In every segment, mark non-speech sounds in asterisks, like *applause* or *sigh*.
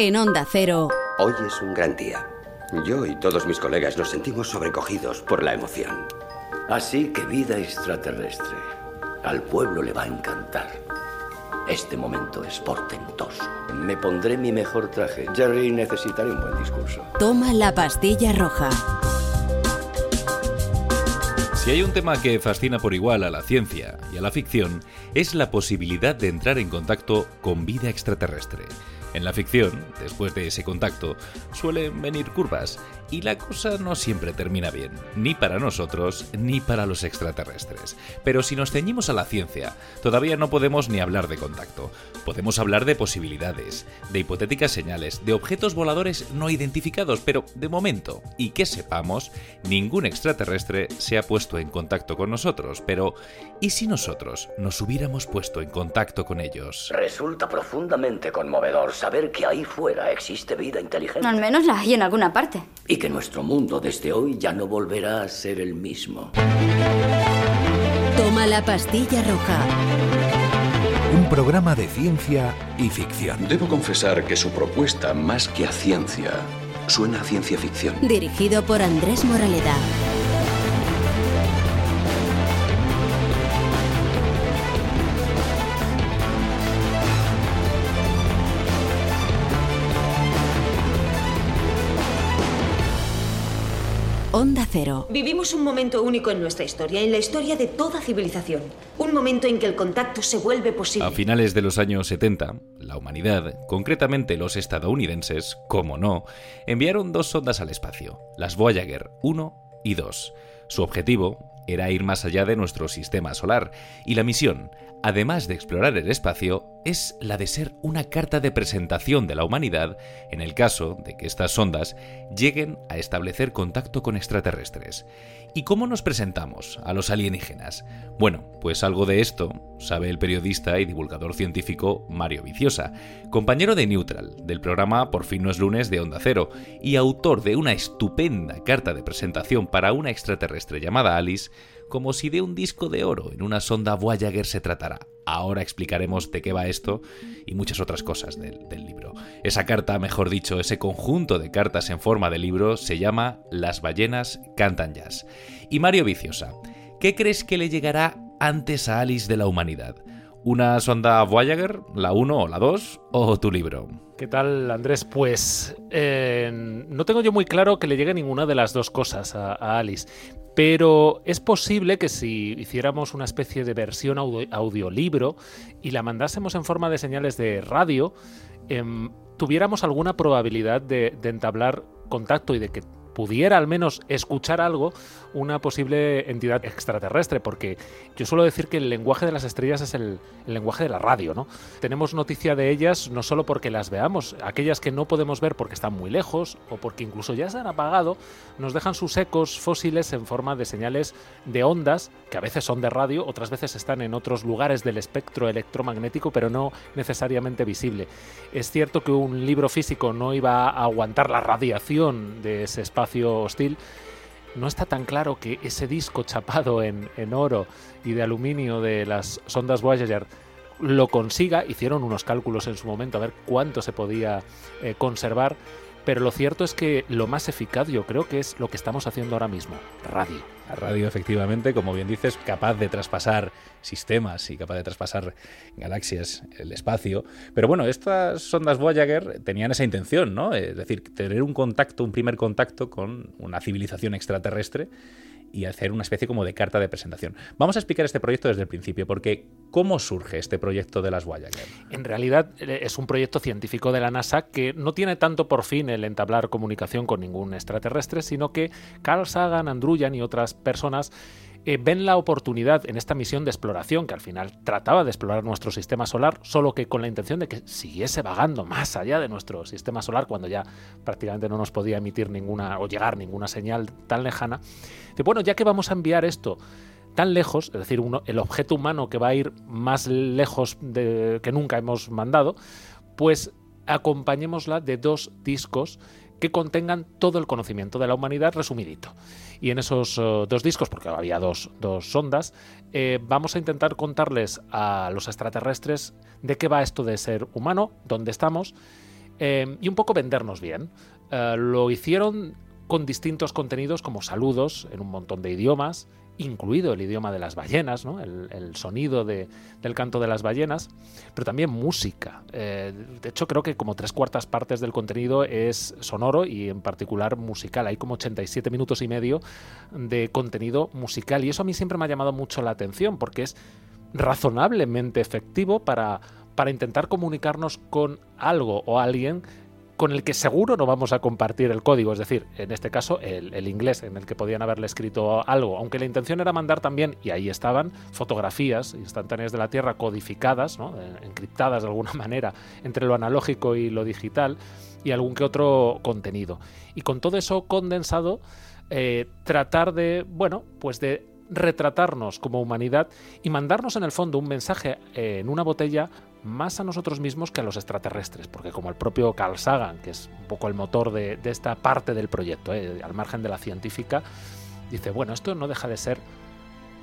En Onda Cero. Hoy es un gran día. Yo y todos mis colegas nos sentimos sobrecogidos por la emoción. Así que vida extraterrestre. Al pueblo le va a encantar. Este momento es portentoso. Me pondré mi mejor traje. Jerry, necesitaré un buen discurso. Toma la pastilla roja. Si hay un tema que fascina por igual a la ciencia y a la ficción, es la posibilidad de entrar en contacto con vida extraterrestre. En la ficción, después de ese contacto, suelen venir curvas y la cosa no siempre termina bien, ni para nosotros ni para los extraterrestres. Pero si nos ceñimos a la ciencia, todavía no podemos ni hablar de contacto. Podemos hablar de posibilidades, de hipotéticas señales, de objetos voladores no identificados, pero de momento, y que sepamos, ningún extraterrestre se ha puesto en contacto con nosotros. Pero, ¿y si nosotros nos hubiéramos puesto en contacto con ellos? Resulta profundamente conmovedor saber que ahí fuera existe vida inteligente. Al menos la hay en alguna parte. Y que nuestro mundo desde hoy ya no volverá a ser el mismo. Toma la pastilla roja. Un programa de ciencia y ficción. Debo confesar que su propuesta, más que a ciencia, suena a ciencia ficción. Dirigido por Andrés Moraleda. Onda Cero. Vivimos un momento único en nuestra historia, en la historia de toda civilización. Un momento en que el contacto se vuelve posible. A finales de los años 70, la humanidad, concretamente los estadounidenses, como no, enviaron dos sondas al espacio, las Voyager 1 y 2. Su objetivo era ir más allá de nuestro sistema solar, y la misión, además de explorar el espacio, es la de ser una carta de presentación de la humanidad en el caso de que estas sondas lleguen a establecer contacto con extraterrestres. ¿Y cómo nos presentamos a los alienígenas? Bueno, pues algo de esto sabe el periodista y divulgador científico Mario Viciosa, compañero de Neutral, del programa Por fin no es lunes de Onda Cero, y autor de una estupenda carta de presentación para una extraterrestre llamada Alice, como si de un disco de oro en una sonda Voyager se tratara. Ahora explicaremos de qué va esto y muchas otras cosas del, libro. Esa carta, mejor dicho, ese conjunto de cartas en forma de libro, se llama Las ballenas cantan jazz. Y Mario Viciosa, ¿qué crees que le llegará antes a Alice de la humanidad? ¿Una sonda Voyager, la 1 o la 2, o tu libro? ¿Qué tal, Andrés? Pues eh, no tengo yo muy claro que le llegue ninguna de las dos cosas a, Alice, pero es posible que si hiciéramos una especie de versión audio, audiolibro y la mandásemos en forma de señales de radio, eh, tuviéramos alguna probabilidad de entablar contacto y de que pudiera al menos escuchar algo una posible entidad extraterrestre, porque yo suelo decir que el lenguaje de las estrellas es el, lenguaje de la radio, ¿no? Tenemos noticia de ellas no solo porque las veamos, aquellas que no podemos ver porque están muy lejos o porque incluso ya se han apagado, nos dejan sus ecos fósiles en forma de señales de ondas, que a veces son de radio, otras veces están en otros lugares del espectro electromagnético, pero no necesariamente visible. Es cierto que un libro físico no iba a aguantar la radiación de ese espacio hostil, no está tan claro que ese disco chapado en, en, oro y de aluminio de las sondas Voyager lo consiga. Hicieron unos cálculos en su momento a ver cuánto se podía eh, conservar. Pero lo cierto es que lo más eficaz yo creo que es lo que estamos haciendo ahora mismo, radio. La radio, efectivamente, como bien dices, capaz de traspasar sistemas y capaz de traspasar galaxias, el espacio. Pero bueno, estas sondas Voyager tenían esa intención, ¿no? Es decir, tener un contacto, un primer contacto con una civilización extraterrestre y hacer una especie como de carta de presentación. Vamos a explicar este proyecto desde el principio, porque ¿cómo surge este proyecto de las Voyager? En realidad es un proyecto científico de la NASA que no tiene tanto por fin el entablar comunicación con ningún extraterrestre, sino que Carl Sagan, Andruyan y otras personas eh, ven la oportunidad en esta misión de exploración, que al final trataba de explorar nuestro sistema solar, solo que con la intención de que siguiese vagando más allá de nuestro sistema solar, cuando ya prácticamente no nos podía emitir ninguna o llegar ninguna señal tan lejana. De bueno, ya que vamos a enviar esto tan lejos, es decir, uno, el objeto humano que va a ir más lejos de, que nunca hemos mandado, pues acompañémosla de dos discos que contengan todo el conocimiento de la humanidad resumidito. Y en esos uh, dos discos, porque había dos, dos sondas, eh, vamos a intentar contarles a los extraterrestres de qué va esto de ser humano, dónde estamos, eh, y un poco vendernos bien. Eh, lo hicieron con distintos contenidos como saludos en un montón de idiomas, incluido el idioma de las ballenas, ¿no? el, sonido del canto de las ballenas, pero también música. Eh, de hecho, creo que como tres cuartas partes del contenido es sonoro y en particular musical. Hay como 87 minutos y medio de contenido musical y eso a mí siempre me ha llamado mucho la atención porque es razonablemente efectivo para, para intentar comunicarnos con algo o alguien con el que seguro no vamos a compartir el código, es decir, en este caso el, inglés en el que podían haberle escrito algo, aunque la intención era mandar también, y ahí estaban, fotografías instantáneas de la Tierra codificadas, eh, encriptadas de alguna *laughs* manera entre lo analógico y lo digital, y algún que otro contenido. Y con todo eso condensado, eh, tratar de, bueno, pues de retratarnos como humanidad y mandarnos en el fondo un mensaje eh, en una botella más a nosotros mismos que a los extraterrestres, porque como el propio Carl Sagan, que es un poco el motor de, esta parte del proyecto, eh, al margen de la científica, dice, bueno, esto no deja de ser,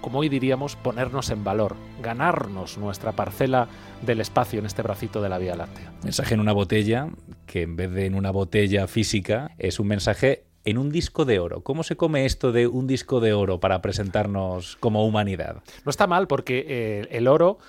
como hoy diríamos, ponernos en valor, ganarnos nuestra parcela del espacio en este bracito de la Vía Láctea. Mensaje en una botella, que en vez de en una botella física, es un mensaje en un disco de oro. ¿Cómo se come esto de un disco de oro para presentarnos como humanidad? No está mal porque eh, el oro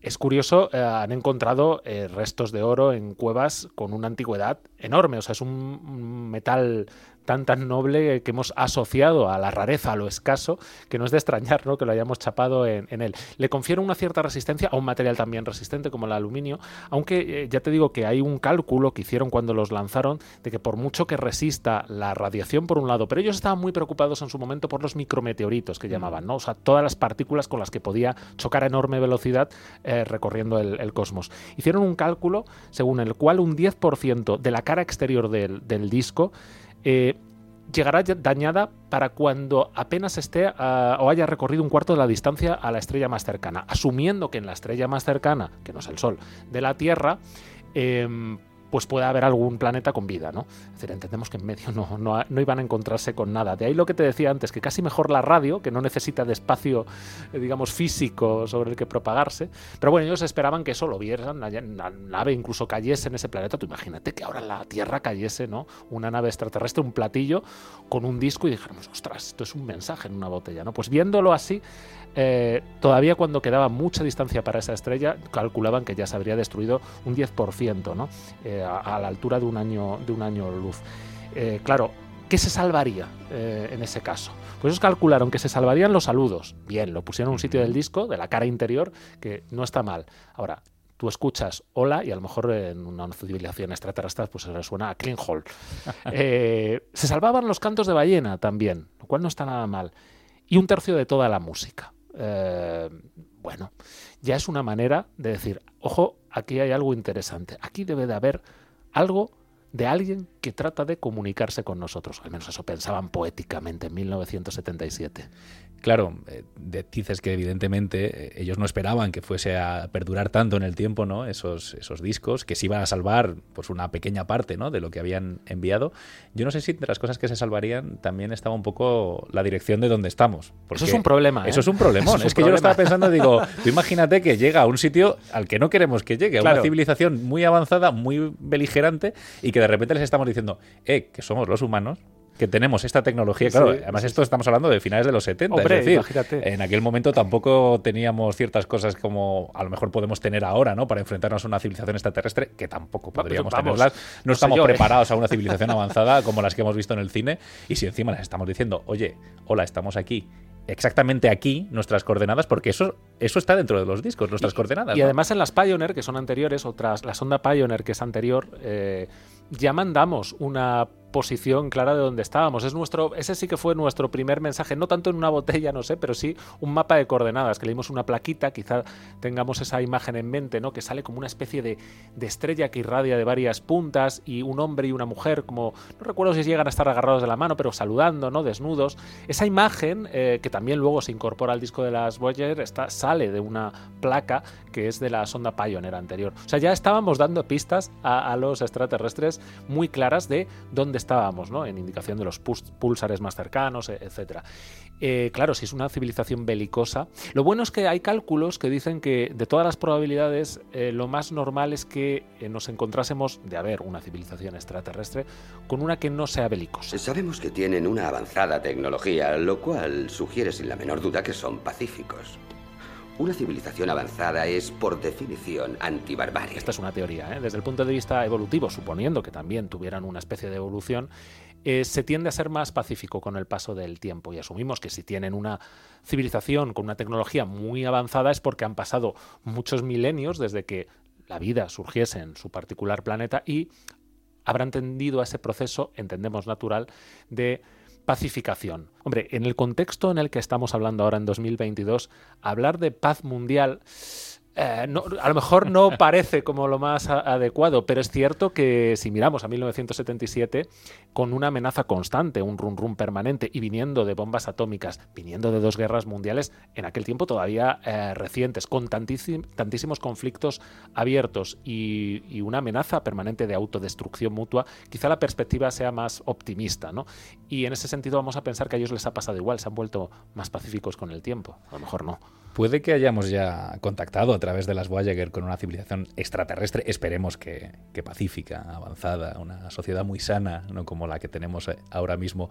es curioso, eh, han encontrado eh, restos de oro en cuevas con una antigüedad enorme. O sea, es un metal tan tan noble que hemos asociado a la rareza, a lo escaso, que no es de extrañar ¿no? que lo hayamos chapado en, él. Le confiere una cierta resistencia a un material también resistente como el aluminio, aunque eh, ya te digo que hay un cálculo que hicieron cuando los lanzaron de que por mucho que resista la radiación por un lado, pero ellos estaban muy preocupados en su momento por los micrometeoritos que llamaban, ¿no? o sea, todas las partículas con las que podía chocar a enorme velocidad eh, recorriendo el, cosmos. Hicieron un cálculo según el cual un 10% de la cara exterior del, disco eh, llegará dañada para cuando apenas esté o haya recorrido un cuarto de la distancia a la estrella más cercana, asumiendo que en la estrella más cercana, que no es el Sol, de la Tierra, em, pues puede haber algún planeta con vida, ¿no? Es decir, entendemos que en medio no, no, iban a encontrarse con nada. De ahí lo que te decía antes, que casi mejor la radio, que no necesita de espacio, eh, digamos, físico sobre el que propagarse. Pero bueno, ellos esperaban que eso lo vieran, la, nave incluso cayese en ese planeta. Tú imagínate que ahora la Tierra cayese, ¿no? Una nave extraterrestre, un platillo con un disco y dijéramos, ostras, esto es un mensaje en una botella, ¿no? Pues viéndolo así, eh, todavía cuando quedaba mucha distancia para esa estrella, calculaban que ya se habría destruido un 10%, ¿no? Eh, a, la altura de un año, de un año luz. Eh, claro, ¿qué se salvaría en ese caso? Pues ellos calcularon que se salvarían los saludos. Bien, lo pusieron en un sitio del disco, de la cara interior, que no está mal. Ahora, tú escuchas hola y a lo mejor en una civilización extraterrestre pues se resuena a Clean Hall. *laughs* se salvaban los cantos de ballena también, lo cual no está nada mal. Y un tercio de toda la música. Eh, bueno, ya es una manera de decir, ojo, aquí hay algo interesante, aquí debe de haber algo de alguien que trata de comunicarse con nosotros. Al menos eso pensaban poéticamente en 1977. Claro, eh, dices que evidentemente eh, ellos no esperaban que fuese a perdurar tanto en el tiempo, ¿no? Esos, esos discos, que se iban a salvar pues una pequeña parte, ¿no? De lo que habían enviado. Yo no sé si entre las cosas que se salvarían también estaba un poco la dirección de donde estamos. Eso es un problema. Eso ¿eh? es un problemón. *laughs* es, que yo lo estaba pensando, digo, tú imagínate que llega a un sitio al que no queremos que llegue, a una civilización muy avanzada, muy beligerante, y que de repente les estamos diciendo, eh, que somos los humanos, que tenemos esta tecnología. Claro, además esto estamos hablando de finales de los 70. es decir, en aquel momento tampoco teníamos ciertas cosas como a lo mejor podemos tener ahora, ¿no? Para enfrentarnos a una civilización extraterrestre, que tampoco podríamos tenerlas. No estamos ¿eh? preparados a una *laughs* civilización avanzada como las que hemos visto en el cine. Y si encima les estamos diciendo, oye, hola, estamos aquí exactamente aquí nuestras coordenadas, porque eso, eso está dentro de los discos, nuestras coordenadas. Y además en las Pioneer, que son anteriores, otras, la sonda Pioneer, que es anterior, eh, ya mandamos una posición clara de donde estábamos. Es nuestro, ese sí que fue nuestro primer mensaje, no tanto en una botella, no sé, pero sí un mapa de coordenadas, que leímos una plaquita, quizá tengamos esa imagen en mente, ¿no? Que sale como una especie de, estrella que irradia de varias puntas y un hombre y una mujer, como, no recuerdo si llegan a estar agarrados de la mano, pero saludando, ¿no? Desnudos. Esa imagen, eh, que también luego se incorpora al disco de las Voyager, está, sale de una placa que es de la sonda Pioneer anterior. O sea, ya estábamos dando pistas a, a los extraterrestres muy claras de dónde estábamos, ¿no? En indicación de los púlsares más cercanos, e, etcétera. Eh, claro, si es una civilización belicosa, lo bueno es que hay cálculos que dicen que de todas las probabilidades, eh, lo más normal es que nos encontrásemos de haber una civilización extraterrestre con una que no sea belicosa. Sabemos que tienen una avanzada tecnología, lo cual sugiere sin la menor duda que son pacíficos. Una civilización avanzada es, por definición, antibarbarie. Esta es una teoría. ¿eh? Desde el punto de vista evolutivo, suponiendo que también tuvieran una especie de evolución, eh, se tiende a ser más pacífico con el paso del tiempo. Y asumimos que si tienen una civilización con una tecnología muy avanzada es porque han pasado muchos milenios desde que la vida surgiese en su particular planeta y habrán tendido a ese proceso, entendemos natural, de pacificación. Hombre, en el contexto en el que estamos hablando ahora en 2022, hablar de paz mundial eh, a lo mejor no parece como lo más adecuado, pero es cierto que si miramos a 1977, con una amenaza constante, un run run permanente y viniendo de bombas atómicas, viniendo de dos guerras mundiales, en aquel tiempo todavía eh, recientes, con tantísimos conflictos abiertos y, y, una amenaza permanente de autodestrucción mutua, quizá la perspectiva sea más optimista, ¿no? Y en ese sentido vamos a pensar que a ellos les ha pasado igual, se han vuelto más pacíficos con el tiempo, a lo mejor no. Puede que hayamos ya contactado a través de las Voyager con una civilización extraterrestre, esperemos que, pacífica, avanzada, una sociedad muy sana, no como la que tenemos eh, ahora mismo,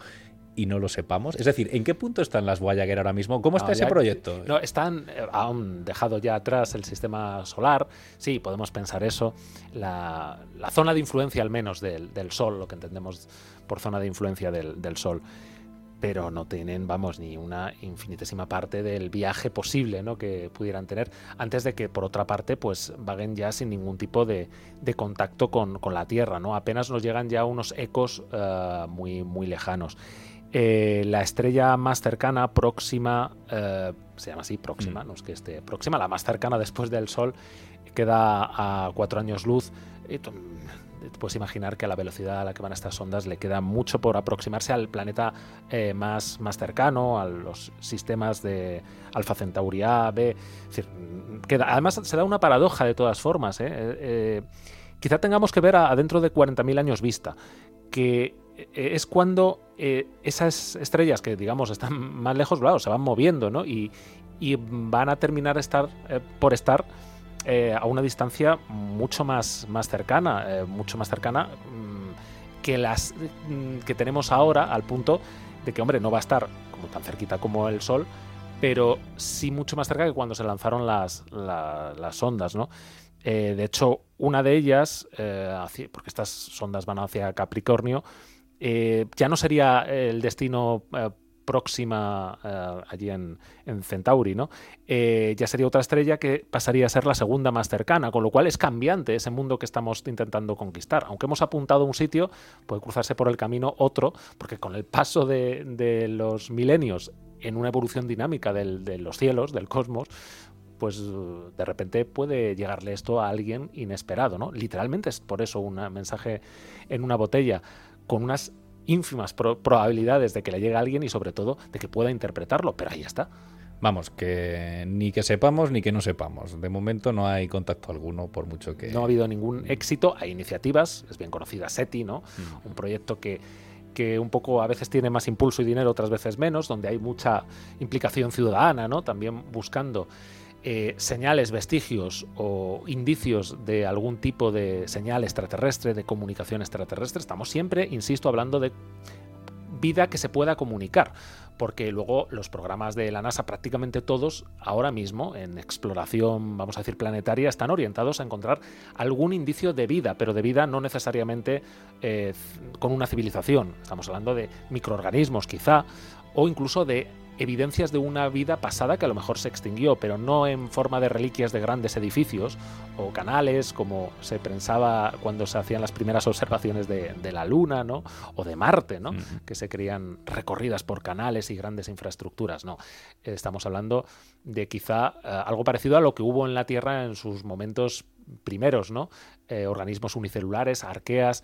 y no lo sepamos? Es decir, ¿en qué punto están las Voyager ahora mismo? ¿Cómo está ese proyecto? No, están, eh, han dejado ya atrás el sistema solar, sí, podemos pensar eso. La, zona de influencia al menos del, Sol, lo que entendemos por zona de influencia del, del Sol pero no tienen, vamos, ni una infinitésima parte del viaje posible ¿no? que pudieran tener, antes de que, por otra parte, pues vaguen ya sin ningún tipo de, contacto con, la Tierra, ¿no? Apenas nos llegan ya unos ecos eh, muy, muy lejanos. Eh, la estrella más cercana, próxima, eh, se llama así, próxima, mm. no es que esté próxima, la más cercana después del Sol, queda a cuatro años luz puedes imaginar que a la velocidad a la que van estas ondas le queda mucho por aproximarse al planeta eh, más, más cercano, a los sistemas de Alfa Centauri A, B. además, se da una paradoja de todas formas. ¿eh? Eh, quizá tengamos que ver a, dentro de 40.000 años vista, que es cuando esas estrellas que, digamos, están más lejos, claro, se van moviendo ¿no? y, y van a terminar estar, por estar eh, a una distancia mucho más, más cercana, eh, mucho más cercana mm, que las mm, que tenemos ahora, al punto de que, hombre, no va a estar como tan cerquita como el Sol, pero sí mucho más cerca que cuando se lanzaron las, las ondas, ¿no? Eh, de hecho, una de ellas, porque estas sondas van hacia Capricornio, ya no sería el destino próxima eh, allí en, Centauri, ¿no? Eh, ya sería otra estrella que pasaría a ser la segunda más cercana, con lo cual es cambiante ese mundo que estamos intentando conquistar. Aunque hemos apuntado a un sitio, puede cruzarse por el camino otro, porque con el paso de, los milenios en una evolución dinámica de los cielos, del cosmos, pues de repente puede llegarle esto a alguien inesperado, ¿no? Literalmente es por eso un mensaje en una botella, con unas ínfimas probabilidades de que le llegue a alguien y sobre todo de que pueda interpretarlo, pero ahí está. Vamos, que ni que sepamos ni que no sepamos. De momento no hay contacto alguno, por mucho que. No ha habido ningún éxito. Hay iniciativas, es bien conocida SETI, ¿no? Mm. Un proyecto que, que un poco a veces tiene más impulso y dinero, otras veces menos, donde hay mucha implicación ciudadana, ¿no? También buscando eh, señales, vestigios o indicios de algún tipo de señal extraterrestre, de comunicación extraterrestre, estamos siempre, insisto, hablando de vida que se pueda comunicar, porque luego los programas de la NASA, prácticamente todos, ahora mismo, en exploración, vamos a decir, planetaria, están orientados a encontrar algún indicio de vida, pero de vida no necesariamente eh, con una civilización. Estamos hablando de microorganismos, quizá, o incluso de evidencias de una vida pasada que a lo mejor se extinguió, pero no en forma de reliquias de grandes edificios o canales, como se pensaba cuando se hacían las primeras observaciones de, la Luna, ¿no? O de Marte, ¿no? Que se creían recorridas por canales y grandes infraestructuras, no. Estamos hablando de quizá eh, algo parecido a lo que hubo en la Tierra en sus momentos primeros, ¿no? Eh, organismos unicelulares, arqueas,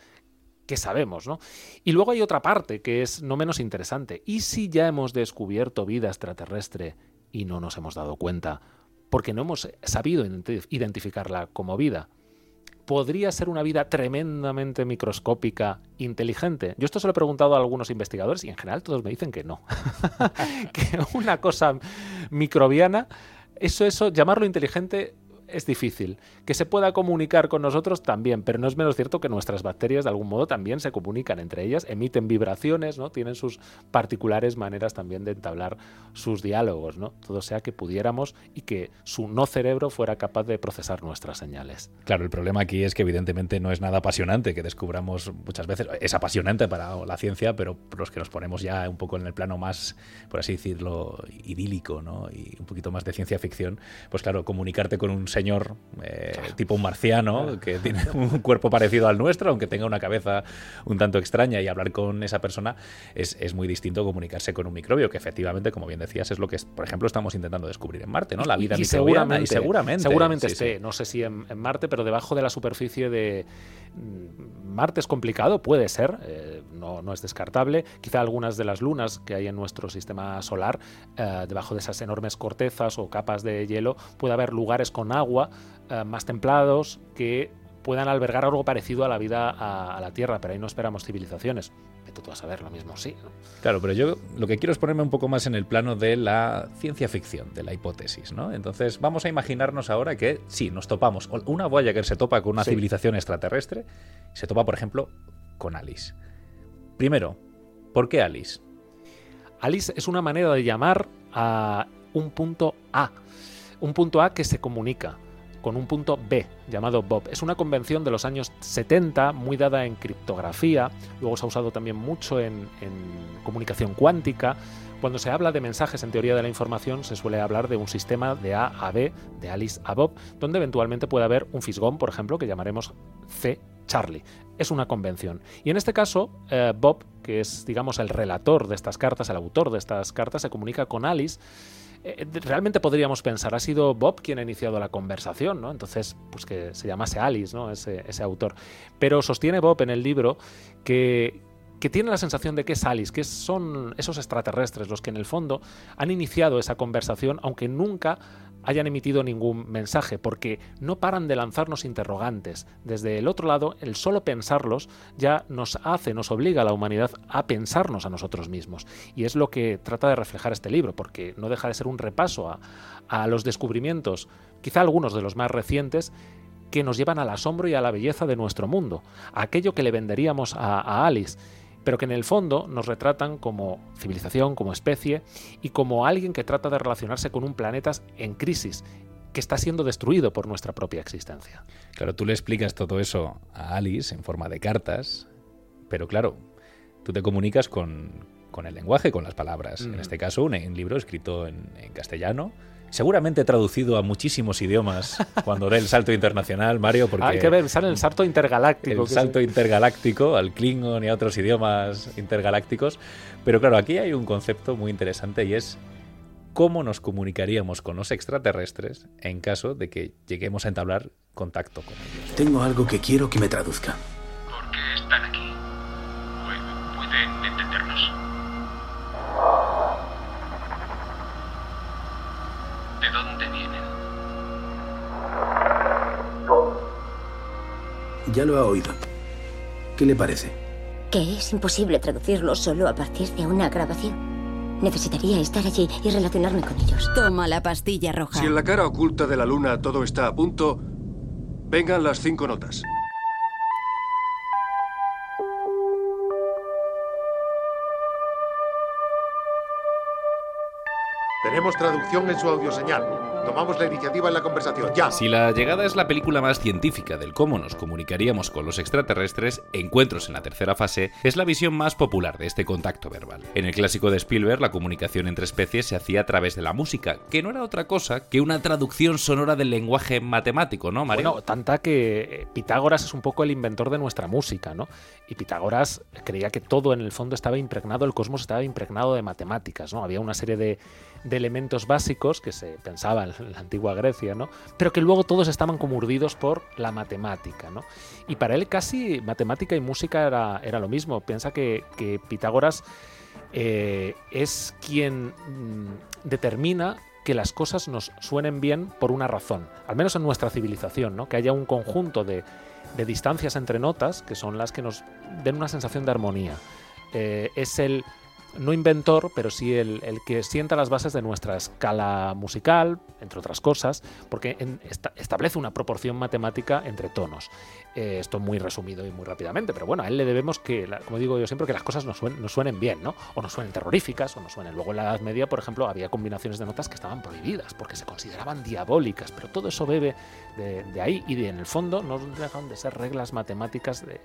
que sabemos, ¿no? Y luego hay otra parte que es no menos interesante. ¿Y si ya hemos descubierto vida extraterrestre y no nos hemos dado cuenta? Porque no hemos sabido identificarla como vida. ¿podría ser una vida tremendamente microscópica, inteligente? Yo esto se lo he preguntado a algunos investigadores y en general todos me dicen que no. *laughs* que una cosa microbiana, eso, eso, llamarlo inteligente es difícil. Que se pueda comunicar con nosotros también, pero no es menos cierto que nuestras bacterias de algún modo también se comunican entre ellas, emiten vibraciones, ¿no? Tienen sus particulares maneras también de entablar sus diálogos, ¿no? Todo sea que pudiéramos y que su no cerebro fuera capaz de procesar nuestras señales. Claro, el problema aquí es que evidentemente no es nada apasionante que descubramos muchas veces. Es apasionante para la ciencia, pero los que nos ponemos ya un poco en el plano más, por así decirlo, idílico, ¿no? Y un poquito más de ciencia ficción, pues claro, comunicarte con un señor eh, tipo un marciano que tiene *laughs* un cuerpo parecido al nuestro, aunque tenga una cabeza un tanto extraña y hablar con esa persona es, es muy distinto comunicarse con un microbio, que efectivamente, como bien decías, es lo que, por ejemplo, estamos intentando descubrir en Marte, ¿no? La vida y, microbiana seguramente, y seguramente. Seguramente sí, esté, sí. no sé si en, en, Marte, pero debajo de la superficie de mm, Marte es complicado, puede ser, eh, no, no, es descartable. Quizá algunas de las lunas que hay en nuestro sistema solar, eh, debajo de esas enormes cortezas o capas de hielo, puede haber lugares con agua eh, más templados que puedan albergar algo parecido a la vida a, a, la Tierra, pero ahí no esperamos civilizaciones. Vete tú a saber, lo mismo sí. ¿no? Claro, pero yo lo que quiero es ponerme un poco más en el plano de la ciencia ficción, de la hipótesis, ¿no? Entonces vamos a imaginarnos ahora que sí, nos topamos, una Voyager se topa con una sí. civilización extraterrestre, se topa, por ejemplo, con Alice. Primero, ¿por qué Alice? Alice es una manera de llamar a un punto A, un punto A que se comunica con un punto B llamado Bob. Es una convención de los años 70, muy dada en criptografía, luego se ha usado también mucho en, comunicación cuántica. Cuando se habla de mensajes en teoría de la información, se suele hablar de un sistema de A a B, de Alice a Bob, donde eventualmente puede haber un fisgón, por ejemplo, que llamaremos C. Charlie. Es una convención. Y en este caso, eh, Bob, que es, digamos, el relator de estas cartas, el autor de estas cartas, se comunica con Alice realmente podríamos pensar, ha sido Bob quien ha iniciado la conversación, ¿no? Entonces, pues que se llamase Alice, ¿no? Ese, ese autor. Pero sostiene Bob en el libro que, que tiene la sensación de que es Alice, que son esos extraterrestres los que en el fondo han iniciado esa conversación, aunque nunca hayan emitido ningún mensaje, porque no paran de lanzarnos interrogantes. Desde el otro lado, el solo pensarlos ya nos hace, nos obliga a la humanidad a pensarnos a nosotros mismos. Y es lo que trata de reflejar este libro, porque no deja de ser un repaso a, a los descubrimientos, quizá algunos de los más recientes, que nos llevan al asombro y a la belleza de nuestro mundo, aquello que le venderíamos a Alice pero que en el fondo nos retratan como civilización, como especie y como alguien que trata de relacionarse con un planeta en crisis, que está siendo destruido por nuestra propia existencia. Claro, tú le explicas todo eso a Alice en forma de cartas, pero claro, tú te comunicas con, con el lenguaje, con las palabras. Mm. En este caso, un, un libro escrito en, en castellano, seguramente traducido a muchísimos idiomas cuando dé el salto internacional, Mario, porque... Hay que ver, sale el salto intergaláctico. El salto es... intergaláctico al Klingon y a otros idiomas intergalácticos. Pero claro, aquí hay un concepto muy interesante y es cómo nos comunicaríamos con los extraterrestres en caso de que lleguemos a entablar contacto con ellos. Tengo algo que quiero que me traduzca. Ya lo ha oído. ¿Qué le parece? Que es imposible traducirlo solo a partir de una grabación. Necesitaría estar allí y relacionarme con ellos. Toma la pastilla roja. Si en la cara oculta de la luna todo está a punto, vengan las cinco notas. Tenemos traducción en su audioseñal. Tomamos la iniciativa en la conversación, ya. Si la llegada es la película más científica del cómo nos comunicaríamos con los extraterrestres, Encuentros en la tercera fase es la visión más popular de este contacto verbal. En el clásico de Spielberg, la comunicación entre especies se hacía a través de la música, que no era otra cosa que una traducción sonora del lenguaje matemático, ¿no, Mario? Bueno, tanta que Pitágoras es un poco el inventor de nuestra música, ¿no? Y Pitágoras creía que todo en el fondo estaba impregnado, el cosmos estaba impregnado de matemáticas, ¿no? Había una serie de, de elementos básicos que se pensaban en la antigua Grecia, ¿no? Pero que luego todos estaban como urdidos por la matemática, ¿no? Y para él casi matemática y música era, era lo mismo. Piensa que, que Pitágoras eh, es quien mmm, determina que las cosas nos suenen bien por una razón, al menos en nuestra civilización, ¿no? que haya un conjunto de, de distancias entre notas que son las que nos den una sensación de armonía. Eh, es el no inventor, pero sí el, que sienta las bases de nuestra escala musical, entre otras cosas, porque establece una proporción matemática entre tonos. Eh, esto muy resumido y muy rápidamente, pero bueno, a él le debemos que, como digo yo siempre, que las cosas nos suenen, suenen bien, ¿no? O nos suenen terroríficas, o nos suenen. Luego en la Edad Media, por ejemplo, había combinaciones de notas que estaban prohibidas, porque se consideraban diabólicas, pero todo eso bebe de, ahí y de, en el fondo no dejan de ser reglas matemáticas de,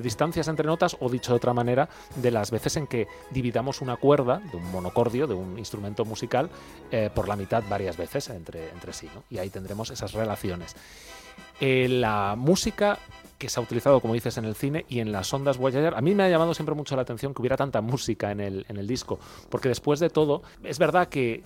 distancias entre notas, o dicho de otra manera, de las veces en que dividamos una cuerda de un monocordio, de un instrumento musical, eh, por la mitad varias veces entre, entre sí, ¿no? Y ahí tendremos esas relaciones. Eh, la música que se ha utilizado, como dices, en el cine y en las ondas Voyager, a mí me ha llamado siempre mucho la atención que hubiera tanta música en el, en el disco, porque después de todo, es verdad que,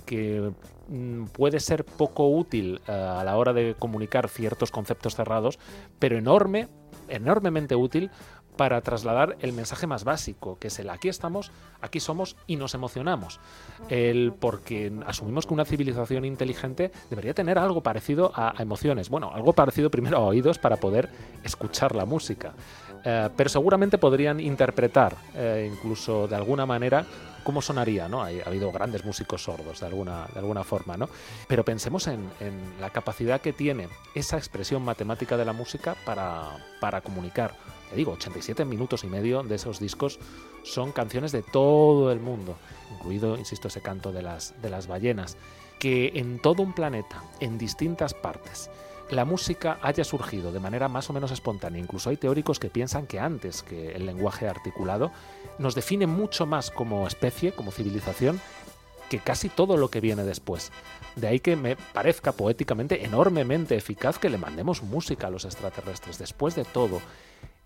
mm, puede ser poco útil eh, a la hora de comunicar ciertos conceptos cerrados, pero enorme, enormemente útil para trasladar el mensaje más básico, que es el aquí estamos, aquí somos y nos emocionamos. El porque asumimos que una civilización inteligente debería tener algo parecido a, emociones. Bueno, algo parecido primero a oídos para poder escuchar la música. Eh, pero seguramente podrían interpretar eh, incluso de alguna manera cómo sonaría, ¿no? Ha, habido grandes músicos sordos de alguna, de alguna forma, ¿no? Pero pensemos en, la capacidad que tiene esa expresión matemática de la música para, para comunicar te digo, 87 minutos y medio de esos discos son canciones de todo el mundo, incluido, insisto, ese canto de las, de las ballenas, que en todo un planeta, en distintas partes, la música haya surgido de manera más o menos espontánea. Incluso hay teóricos que piensan que antes que el lenguaje articulado nos define mucho más como especie, como civilización, que casi todo lo que viene después. De ahí que me parezca poéticamente enormemente eficaz que le mandemos música a los extraterrestres. Después de todo,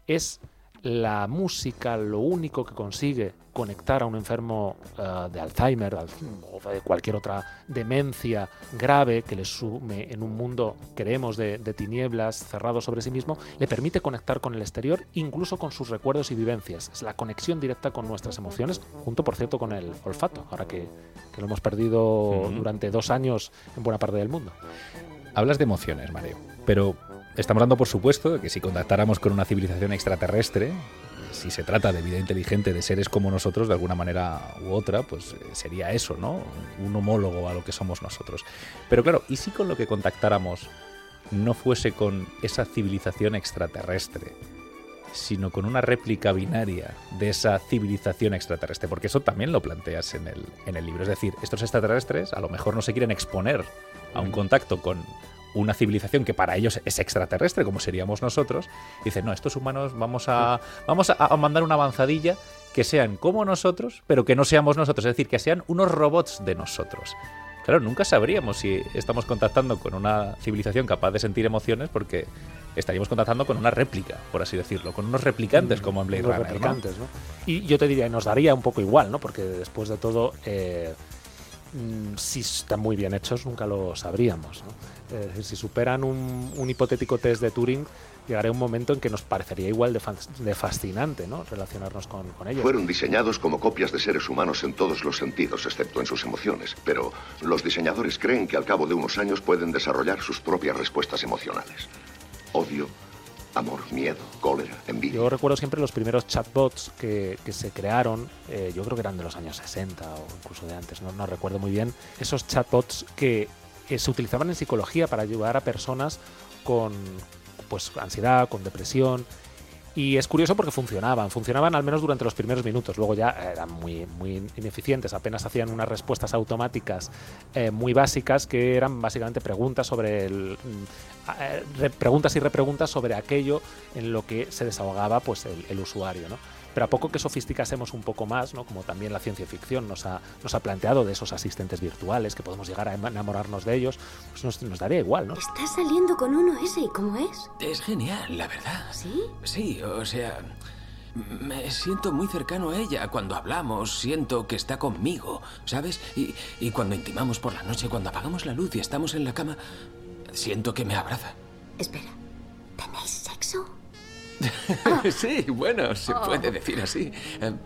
es la música lo único que consigue conectar a un enfermo eh, de Alzheimer o de cualquier otra demencia grave que le sume en un mundo, creemos, de, tinieblas cerrado sobre sí mismo, le permite conectar con el exterior, incluso con sus recuerdos y vivencias. Es la conexión directa con nuestras emociones, junto, por cierto, con el olfato, ahora que, lo hemos perdido durante dos años en buena parte del mundo. Hablas de emociones, Mario, pero Estamos dando por supuesto que si contactáramos con una civilización extraterrestre, si se trata de vida inteligente, de seres como nosotros, de alguna manera u otra, pues eh, sería eso, ¿no? Un homólogo a lo que somos nosotros. Pero claro, ¿y si con lo que contactáramos no fuese con esa civilización extraterrestre, sino con una réplica binaria de esa civilización extraterrestre? Porque eso también lo planteas en el, en el libro. Es decir, estos extraterrestres a lo mejor no se quieren exponer a un contacto con una civilización que para ellos es extraterrestre, como seríamos nosotros, dicen, no, estos humanos vamos a, vamos a, mandar una avanzadilla que sean como nosotros, pero que no seamos nosotros, es decir, que sean unos robots de nosotros. Claro, nunca sabríamos si estamos contactando con una civilización capaz de sentir emociones porque estaríamos contactando con una réplica, por así decirlo, con unos replicantes mm, como en Blade Runner. ¿no? Y yo te diría, nos daría un poco igual, ¿no? Porque después de todo, eh, mm, si están muy bien hechos, nunca lo sabríamos. si superan un, hipotético test de Turing, llegará un momento en que nos parecería igual de, fascinante ¿no? relacionarnos con, ellos. Fueron diseñados como copias de seres humanos en todos los sentidos, excepto en sus emociones. Pero los diseñadores creen que al cabo de unos años pueden desarrollar sus propias respuestas emocionales. Odio, amor, miedo, cólera, envidia. Yo recuerdo siempre los primeros chatbots que, se crearon, eh, yo creo que eran de los años 60 o incluso de antes, no, no recuerdo muy bien, esos chatbots que que se utilizaban en psicología para ayudar a personas con pues, ansiedad, con depresión. Y es curioso porque funcionaban, funcionaban al menos durante los primeros minutos, luego ya eran muy, muy ineficientes, apenas hacían unas respuestas automáticas eh, muy básicas que eran básicamente preguntas sobre el, mm, eh, preguntas y repreguntas sobre aquello en lo que se desahogaba pues el, el usuario. ¿no? Pero a poco que sofisticásemos un poco más, ¿no? como también la ciencia ficción nos ha, nos ha planteado de esos asistentes virtuales, que podemos llegar a enamorarnos de ellos, pues nos, nos daría igual, ¿no? Estás saliendo con uno ese, ¿y cómo es? Es genial, la verdad. ¿Sí? Sí, o sea... Me siento muy cercano a ella. Cuando hablamos, siento que está conmigo, ¿sabes? Y, y, cuando intimamos por la noche, cuando apagamos la luz y estamos en la cama, siento que me abraza. Espera, ¿tenéis sexo? *laughs* sí, bueno, se puede decir así. Em,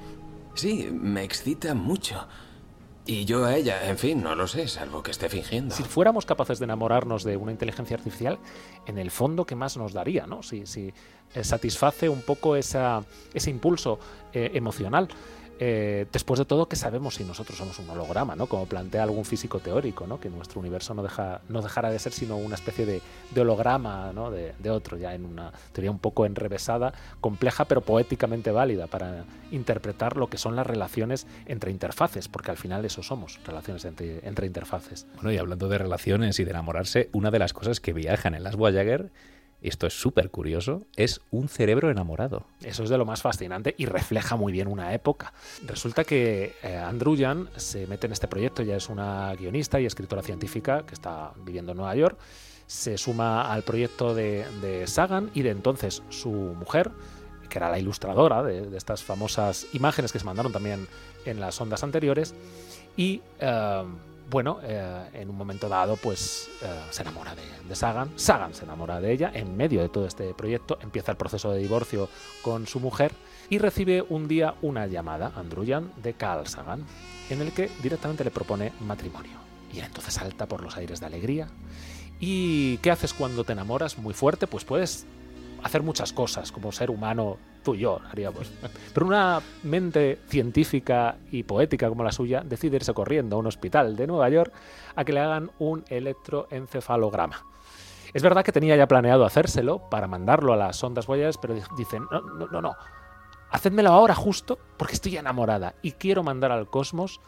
sí, me excita mucho. Y yo a ella, en fin, no lo sé, salvo que esté fingiendo. Si fuéramos capaces de enamorarnos de una inteligencia artificial, en el fondo, ¿qué más nos daría? ¿no? Si, si eh, satisface un poco esa, ese impulso eh, emocional. Eh, después de todo, ¿qué sabemos si nosotros somos un holograma? ¿no? Como plantea algún físico teórico, ¿no? que nuestro universo no, deja, no dejará de ser sino una especie de, de holograma ¿no? de, de, otro, ya en una teoría un poco enrevesada, compleja, pero poéticamente válida para interpretar lo que son las relaciones entre interfaces, porque al final eso somos, relaciones entre, entre interfaces. Bueno, y hablando de relaciones y de enamorarse, una de las cosas que viajan en las Voyager esto es súper curioso, es un cerebro enamorado. Eso es de lo más fascinante y refleja muy bien una época. Resulta que eh, Andrew Jan se mete en este proyecto, ya es una guionista y escritora científica que está viviendo en Nueva York, se suma al proyecto de, Sagan y de entonces su mujer, que era la ilustradora de, estas famosas imágenes que se mandaron también en las ondas anteriores, y... Uh, bueno, eh, en un momento dado, pues eh, se enamora de, de, Sagan. Sagan se enamora de ella. En medio de todo este proyecto, empieza el proceso de divorcio con su mujer y recibe un día una llamada, Andruyan, de Carl Sagan, en el que directamente le propone matrimonio. Y entonces salta por los aires de alegría. ¿Y qué haces cuando te enamoras muy fuerte? Pues puedes hacer muchas cosas como ser humano, tú y yo haríamos. Pero una mente científica y poética como la suya decide irse corriendo a un hospital de Nueva York a que le hagan un electroencefalograma. Es verdad que tenía ya planeado hacérselo para mandarlo a las ondas Voyager, pero dicen, no, no, no, no, hacedmelo ahora justo porque estoy enamorada y quiero mandar al cosmos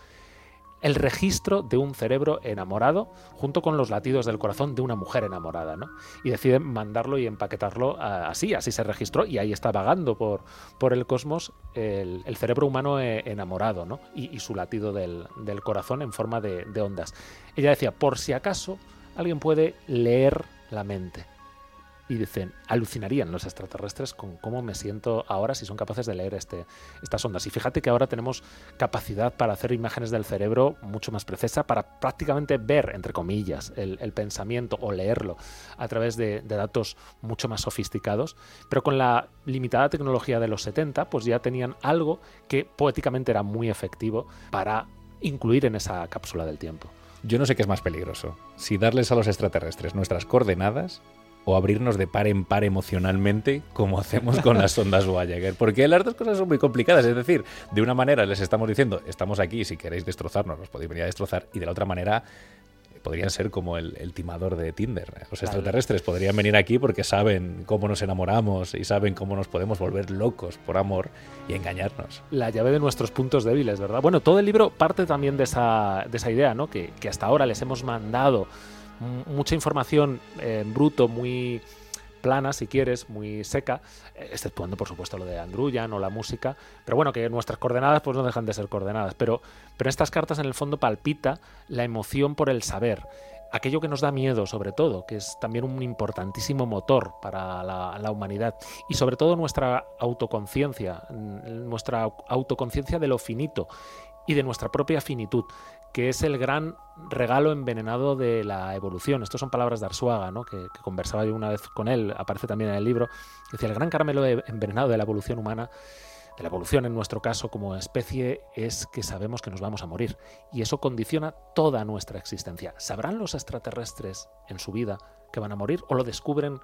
el registro de un cerebro enamorado junto con los latidos del corazón de una mujer enamorada, ¿no? Y deciden mandarlo y empaquetarlo así, así se registró y ahí está vagando por, por el cosmos el, cerebro humano enamorado, ¿no? Y, su latido del, corazón en forma de ondas. Ella decía, por si acaso alguien puede leer la mente y dicen, alucinarían los extraterrestres con cómo me siento ahora si son capaces de leer este, estas ondas. Y fíjate que ahora tenemos capacidad para hacer imágenes del cerebro mucho más precisa, para prácticamente ver, entre comillas, el, pensamiento o leerlo a través de, datos mucho más sofisticados. Pero con la limitada tecnología de los 70, pues ya tenían algo que poéticamente era muy efectivo para incluir en esa cápsula del tiempo. Yo no sé qué es más peligroso, si darles a los extraterrestres nuestras coordenadas o abrirnos de par en par emocionalmente como hacemos con las ondas *laughs* Voyager. Porque las dos cosas son muy complicadas. Es decir, de una manera les estamos diciendo, estamos aquí, si queréis destrozarnos, nos podéis venir a destrozar. Y de la otra manera podrían ser como el, el timador de Tinder. Los extraterrestres podrían venir aquí porque saben cómo nos enamoramos y saben cómo nos podemos volver locos por amor y engañarnos. La llave de nuestros puntos débiles, ¿verdad? Bueno, todo el libro parte también de esa, de esa idea, ¿no? Que, que hasta ahora les hemos mandado mucha información en bruto, muy plana, si quieres, muy seca, exceptuando, por supuesto, lo de Andruyan o la música. Pero bueno, que nuestras coordenadas pues no dejan de ser coordenadas. Pero, pero estas cartas, en el fondo, palpita la emoción por el saber. Aquello que nos da miedo, sobre todo, que es también un importantísimo motor para la humanidad. Y sobre todo nuestra autoconciencia, nuestra autoconciencia de lo finito y de nuestra propia finitud que es el gran regalo envenenado de la evolución. Estas son palabras de Arsuaga, ¿no? que, conversaba yo una vez con él, aparece también en el libro, decía, el gran caramelo envenenado de la evolución humana, de la evolución en nuestro caso como especie, es que sabemos que nos vamos a morir. Y eso condiciona toda nuestra existencia. ¿Sabrán los extraterrestres en su vida que van a morir o lo descubren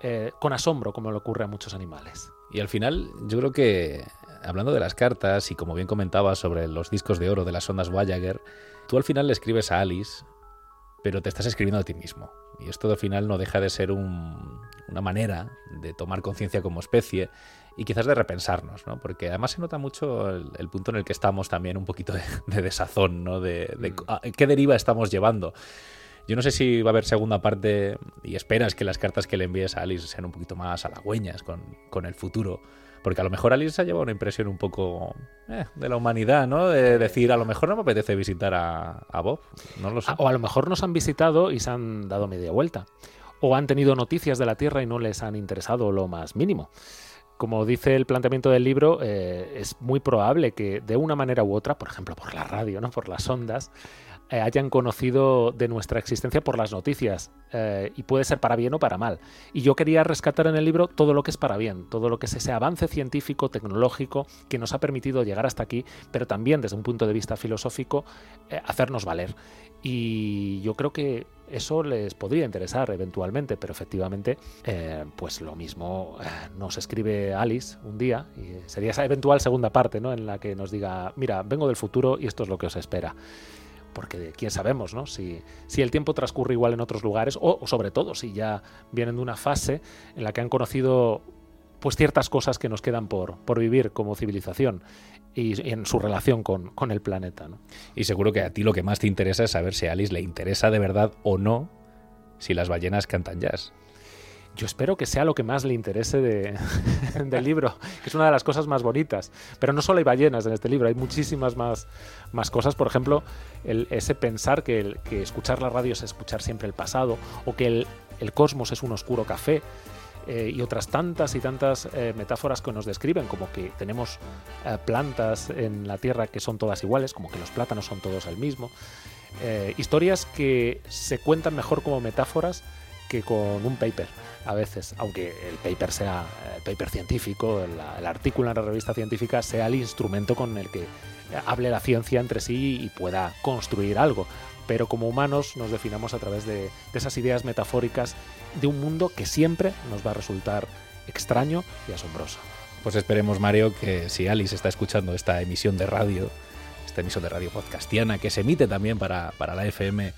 eh, con asombro, como le ocurre a muchos animales? Y al final, yo creo que hablando de las cartas y como bien comentabas sobre los discos de oro de las ondas Voyager, tú al final le escribes a Alice, pero te estás escribiendo a ti mismo. Y esto al final no deja de ser un, una manera de tomar conciencia como especie y quizás de repensarnos, ¿no? Porque además se nota mucho el, el punto en el que estamos también un poquito de, de desazón, ¿no? De, de mm. a, qué deriva estamos llevando. Yo no sé si va a haber segunda parte y esperas que las cartas que le envíes a Alice sean un poquito más halagüeñas con, con el futuro. Porque a lo mejor Alice ha llevado una impresión un poco eh, de la humanidad, ¿no? De decir, a lo mejor no me apetece visitar a, a Bob. No lo sé. O a lo mejor nos han visitado y se han dado media vuelta. O han tenido noticias de la Tierra y no les han interesado lo más mínimo como dice el planteamiento del libro, eh, es muy probable que de una manera u otra, por ejemplo por la radio, ¿no? por las ondas, eh, hayan conocido de nuestra existencia por las noticias. eh, y puede ser para bien o para mal. Y yo quería rescatar en el libro todo lo que es para bien, todo lo que es ese avance científico, tecnológico, que nos ha permitido llegar hasta aquí, pero también desde un punto de vista filosófico, eh, hacernos valer. Y yo creo que eso les podría interesar eventualmente, pero efectivamente, pues lo mismo nos escribe Alice un día, y sería esa eventual segunda parte, ¿no? En la que nos diga, mira, vengo del futuro y esto es lo que os espera porque quién sabemos, ¿no? Si, si el tiempo transcurre igual en otros lugares, o, sobre todo si ya vienen de una fase en la que han conocido pues ciertas cosas que nos quedan por, por vivir como civilización y, y en su relación con, con el planeta. ¿no? Y seguro que a ti lo que más te interesa es saber si a Alice le interesa de verdad o no si las ballenas cantan jazz. Yo espero que sea lo que más le interese de, *laughs* del libro, que es una de las cosas más bonitas. Pero no solo hay ballenas en este libro, hay muchísimas más, más cosas. Por ejemplo, ese pensar que, que escuchar la radio es escuchar siempre el pasado, o que el, el cosmos es un oscuro café, eh, y otras tantas y tantas eh, metáforas que nos describen, como que tenemos eh, plantas en la Tierra que son todas iguales, como que los plátanos son todos el mismo. Historias que se cuentan mejor como metáforas que con un paper a veces, aunque el paper sea el paper científico, el, el artículo en la revista científica sea el instrumento con el que hable la ciencia entre sí y pueda construir algo. Pero como humanos nos definamos a través de, de esas ideas metafóricas de un mundo que siempre nos va a resultar extraño y asombroso. Pues esperemos, Mario, que si Alice está escuchando esta emisión de radio, esta emisión de radio podcastiana, que se emite también para, para la FM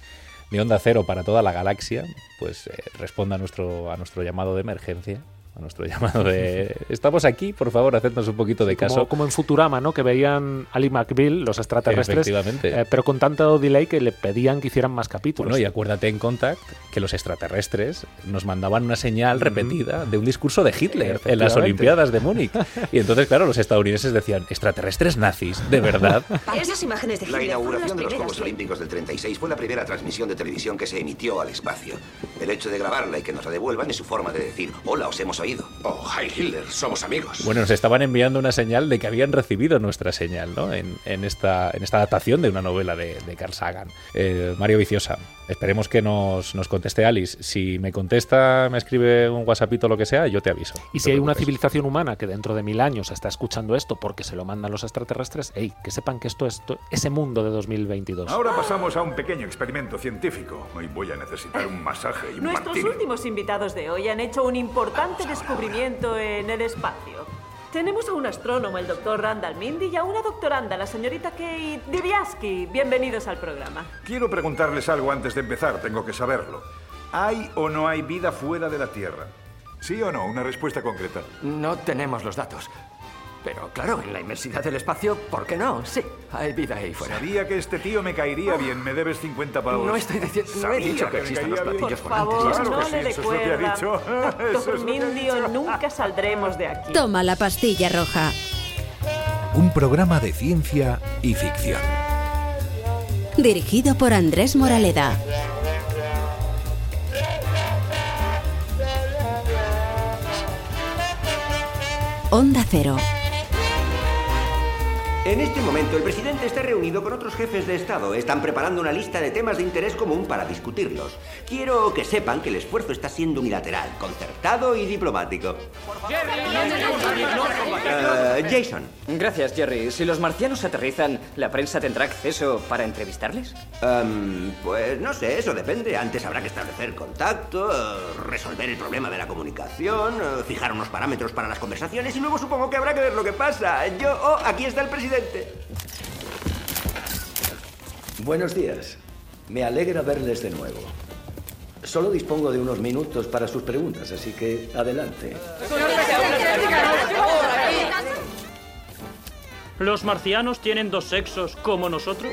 de Onda Cero para toda la galaxia, pues eh, responda a nuestro, a nuestro llamado de emergencia, a nuestro *laughs* llamado de... Estamos aquí, por favor, hacednos un poquito de caso. Como, como en Futurama, ¿no? Que veían Ali McBeal, los extraterrestres, Efectivamente. eh, pero con tanto delay que le pedían que hicieran más capítulos. Bueno, y acuérdate en Contact que los extraterrestres nos mandaban una señal repetida de un discurso de Hitler en las. Olimpiadas de Múnich. Y entonces, claro, los estadounidenses decían, extraterrestres nazis, de verdad. *laughs* Esas imágenes de La Hitler las inauguración de los Juegos que- Olímpicos del 36 fue la primera transmisión de televisión que se emitió al espacio. El hecho de grabarla y que nos la devuelvan es su forma de decir, hola, os hemos oído. Oh, Heil Hitler, somos amigos. Bueno, nos estaban enviando una señal de que habían recibido nuestra señal, ¿no? En, esta, adaptación de una novela de, de Carl Sagan. Eh, Mario Viciosa, esperemos que nos, nos conteste Alice. Si me contesta, me escribe un WhatsAppito o lo que sea, yo te aviso. Y si hay una civilización humana que dentro de mil años está escuchando esto porque se lo mandan los extraterrestres, hey, que sepan que esto es ese mundo de 2022. Ahora pasamos a un pequeño experimento científico. Hoy voy a necesitar un masaje y un Nuestros martini. últimos invitados de hoy han hecho un importante descubrimiento en el espacio. Tenemos a un astrónomo, el doctor Randall Mindy, y a una doctoranda, la señorita Kate Dibiaski. Bienvenidos al programa. Quiero preguntarles algo antes de empezar, tengo que saberlo. ¿Hay o no hay vida fuera de la Tierra? ¿Sí o no? Una respuesta concreta. No tenemos los datos. Pero claro, en la inmensidad del espacio, ¿por qué no? Sí, hay vida ahí fuera. Sabía que este tío me caería bien, me debes 50 pavos. No estoy diciendo- no he dicho que me existan los platillos Por favor, Claro que no sí, le *laughs* eso es lo que ha dicho. Eso Doctor es lo que ha Mindy, o dicho. nunca saldremos de aquí. Toma la pastilla roja. Un programa de ciencia y ficción. Dirigido por Andrés Moraleda. Onda Cero. En este momento, el presidente está reunido con otros jefes de Estado. Están preparando una lista de temas de interés común para discutirlos. Quiero que sepan que el esfuerzo está siendo unilateral, concertado y diplomático. Eh, Jason. Gracias, Jerry. Si los marcianos aterrizan, ¿la prensa tendrá acceso para entrevistarles? Em, pues no sé, eso depende. Antes habrá que establecer contacto, resolver el problema de la comunicación, fijar unos parámetros para las conversaciones y luego supongo que habrá que ver lo que pasa. Yo, oh, aquí está el presidente. Buenos días. Me alegra verles de nuevo. Solo dispongo de unos minutos para sus preguntas, así que adelante. ¿Los marcianos tienen dos sexos como nosotros?